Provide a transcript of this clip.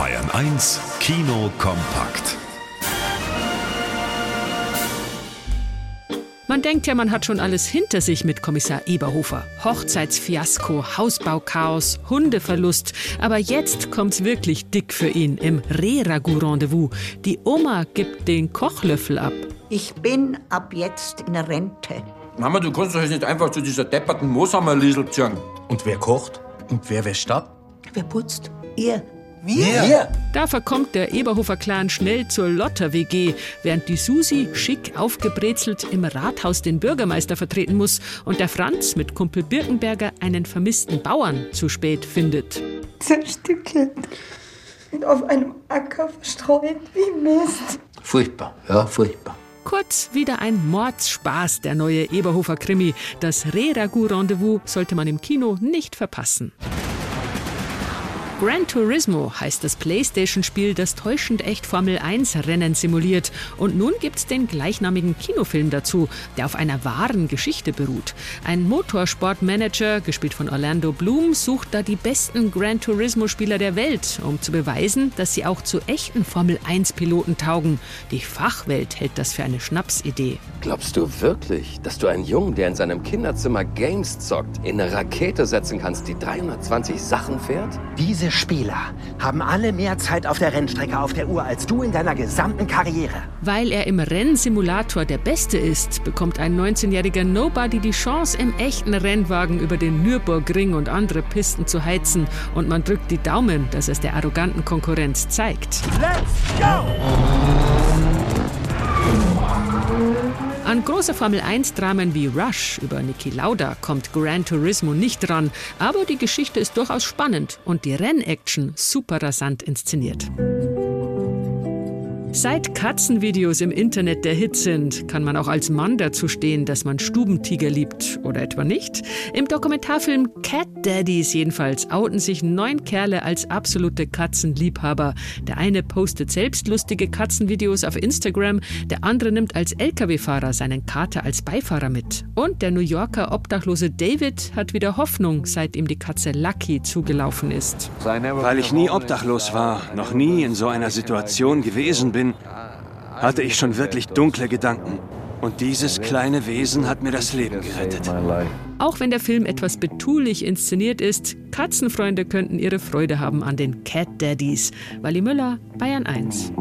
Bayern 1 Kino kompakt. Man denkt ja, man hat schon alles hinter sich mit Kommissar Eberhofer. Hochzeitsfiasko, Hausbauchaos, Hundeverlust. Aber jetzt kommt's wirklich dick für ihn im Rehragout-Rendezvous. Die Oma gibt den Kochlöffel ab. Ich bin ab jetzt in Rente. Mama, du kannst doch jetzt nicht einfach zu dieser depperten Mooshammer-Liesel ziehen. Und wer kocht? Und wer wäscht ab? Wer putzt? Ihr. Wir? Da verkommt der Eberhofer-Clan schnell zur Lotter-WG, während die Susi schick aufgebrezelt im Rathaus den Bürgermeister vertreten muss und der Franz mit Kumpel Birkenberger einen vermissten Bauern zu spät findet. zerstückelt und auf einem Acker verstreut wie Mist. Furchtbar, ja, furchtbar. Kurz wieder ein Mordspaß, der neue Eberhofer-Krimi. Das Reh-Ragout-Rendezvous sollte man im Kino nicht verpassen. Gran Turismo heißt das Playstation-Spiel, das täuschend echt Formel-1-Rennen simuliert. Und nun gibt's den gleichnamigen Kinofilm dazu, der auf einer wahren Geschichte beruht. Ein Motorsportmanager, gespielt von Orlando Bloom, sucht da die besten Gran Turismo-Spieler der Welt, um zu beweisen, dass sie auch zu echten Formel-1-Piloten taugen. Die Fachwelt hält das für eine Schnapsidee. Glaubst du wirklich, dass du einen Jungen, der in seinem Kinderzimmer Games zockt, in eine Rakete setzen kannst, die 320 Sachen fährt? Diese Spieler haben alle mehr Zeit auf der Rennstrecke auf der Uhr als du in deiner gesamten Karriere. Weil er im Rennsimulator der Beste ist, bekommt ein 19-jähriger Nobody die Chance, im echten Rennwagen über den Nürburgring und andere Pisten zu heizen. Und man drückt die Daumen, dass es der arroganten Konkurrenz zeigt. An große Formel-1-Dramen wie Rush über Niki Lauda kommt Gran Turismo nicht ran, aber die Geschichte ist durchaus spannend und die Rennaction super rasant inszeniert. Seit Katzenvideos im Internet der Hit sind, kann man auch als Mann dazu stehen, dass man Stubentiger liebt oder etwa nicht. Im Dokumentarfilm Cat Daddies jedenfalls outen sich neun Kerle als absolute Katzenliebhaber. Der eine postet selbst lustige Katzenvideos auf Instagram, der andere nimmt als Lkw-Fahrer seinen Kater als Beifahrer mit. Und der New Yorker Obdachlose David hat wieder Hoffnung, seit ihm die Katze Lucky zugelaufen ist. Weil ich nie obdachlos war, noch nie in so einer Situation gewesen bin, hatte ich schon wirklich dunkle Gedanken. Und dieses kleine Wesen hat mir das Leben gerettet. Auch wenn der Film etwas betulich inszeniert ist, Katzenfreunde könnten ihre Freude haben an den Cat Daddies. Wally Müller, Bayern 1.